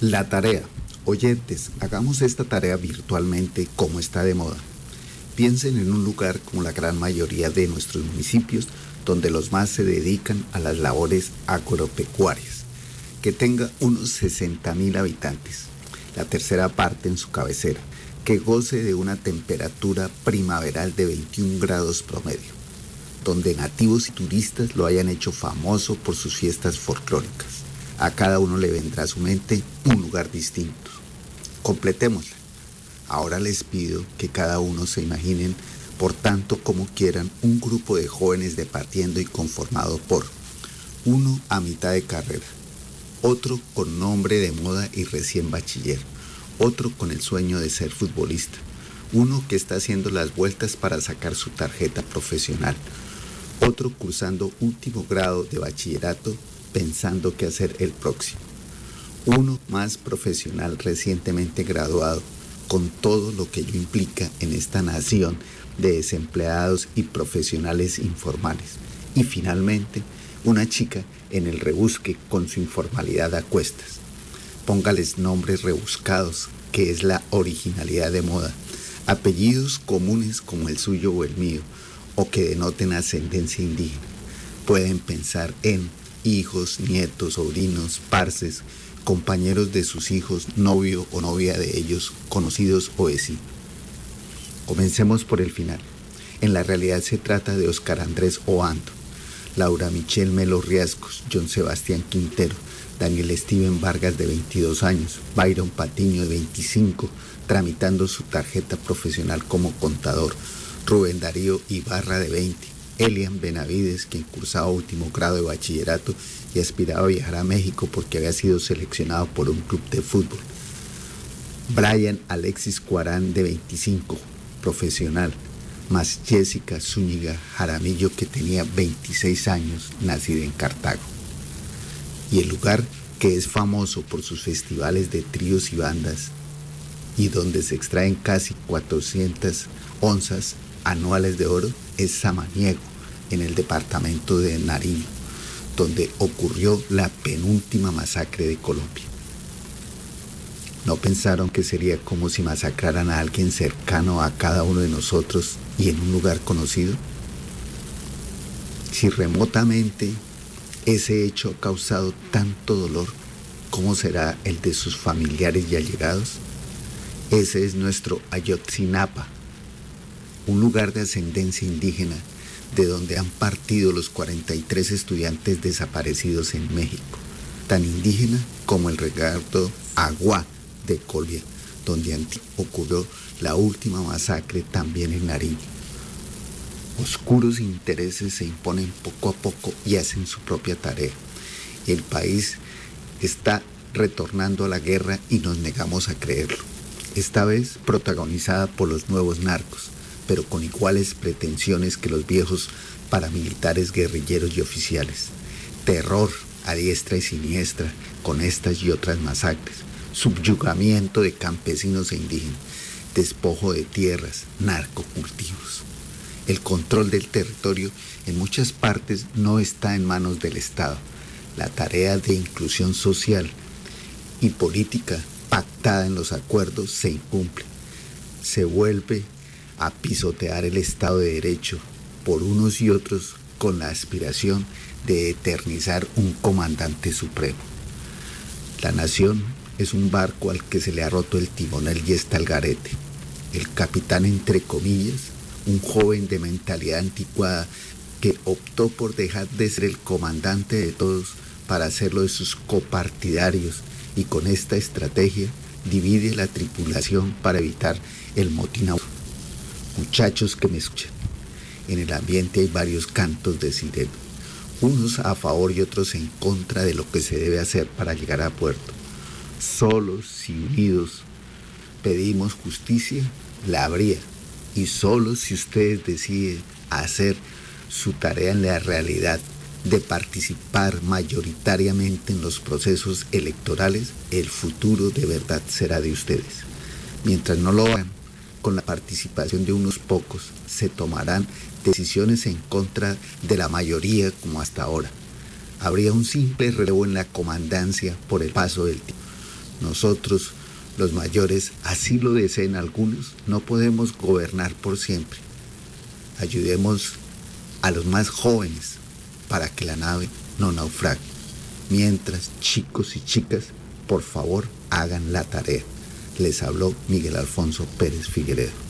La tarea. Oyentes, hagamos esta tarea virtualmente como está de moda. Piensen en un lugar como la gran mayoría de nuestros municipios donde los más se dedican a las labores agropecuarias, que tenga unos 60.000 habitantes, la tercera parte en su cabecera, que goce de una temperatura primaveral de 21 grados promedio, donde nativos y turistas lo hayan hecho famoso por sus fiestas folclóricas. A cada uno le vendrá a su mente un lugar distinto. Completémosla. Ahora les pido que cada uno se imaginen, por tanto como quieran, un grupo de jóvenes departiendo y conformado por uno a mitad de carrera, otro con nombre de moda y recién bachiller, otro con el sueño de ser futbolista, uno que está haciendo las vueltas para sacar su tarjeta profesional, otro cursando último grado de bachillerato pensando qué hacer el próximo, uno más profesional recientemente graduado, con todo lo que ello implica en esta nación de desempleados y profesionales informales, y finalmente una chica en el rebusque con su informalidad a cuestas. Póngales nombres rebuscados, que es la originalidad de moda, apellidos comunes como el suyo o el mío, o que denoten ascendencia indígena. Pueden pensar en hijos, nietos, sobrinos, parces, compañeros de sus hijos, novio o novia de ellos, conocidos o vecinos. Comencemos por el final. En la realidad se trata de Oscar Andrés Oando, Laura Michelle Melo Riascos, John Sebastián Quintero, Daniel Steven Vargas de 22 años, Byron Patiño de 25, tramitando su tarjeta profesional como contador, Rubén Darío Ibarra de 20, Elian Benavides, quien cursaba último grado de bachillerato y aspiraba a viajar a México porque había sido seleccionado por un club de fútbol. Brian Alexis Cuarán de 25, profesional, más Jessica Zúñiga Jaramillo que tenía 26 años, nacida en Cartago. Y el lugar que es famoso por sus festivales de tríos y bandas y donde se extraen casi 400 onzas anuales de oro es Samaniego, en el departamento de Nariño, donde ocurrió la penúltima masacre de Colombia. ¿No pensaron que sería como si masacraran a alguien cercano a cada uno de nosotros y en un lugar conocido? Si remotamente ese hecho ha causado tanto dolor, ¿cómo será el de sus familiares y allegados? Ese es nuestro Ayotzinapa, un lugar de ascendencia indígena de donde han partido los 43 estudiantes desaparecidos en México, tan indígena como el regardo Agua de Colia, donde ocurrió la última masacre también en Nariño. Oscuros intereses se imponen poco a poco y hacen su propia tarea. El país está retornando a la guerra y nos negamos a creerlo. Esta vez protagonizada por los nuevos narcos, pero con iguales pretensiones que los viejos paramilitares guerrilleros y oficiales. Terror a diestra y siniestra con estas y otras masacres subyugamiento de campesinos e indígenas, despojo de tierras, narcocultivos. El control del territorio en muchas partes no está en manos del Estado. La tarea de inclusión social y política pactada en los acuerdos se incumple. Se vuelve a pisotear el Estado de Derecho por unos y otros con la aspiración de eternizar un comandante supremo. La nación es un barco al que se le ha roto el timonel y está el garete. El capitán, entre comillas, un joven de mentalidad anticuada que optó por dejar de ser el comandante de todos para hacerlo de sus copartidarios y con esta estrategia divide la tripulación para evitar el motín. Muchachos que me escuchan, en el ambiente hay varios cantos de sireno, unos a favor y otros en contra de lo que se debe hacer para llegar a puerto solos y unidos pedimos justicia, la habría. Y solo si ustedes deciden hacer su tarea en la realidad de participar mayoritariamente en los procesos electorales, el futuro de verdad será de ustedes. Mientras no lo hagan, con la participación de unos pocos, se tomarán decisiones en contra de la mayoría como hasta ahora. Habría un simple relevo en la comandancia por el paso del tiempo nosotros, los mayores, así lo deseen algunos, no podemos gobernar por siempre. Ayudemos a los más jóvenes para que la nave no naufrague. Mientras, chicos y chicas, por favor, hagan la tarea. Les habló Miguel Alfonso Pérez Figueredo.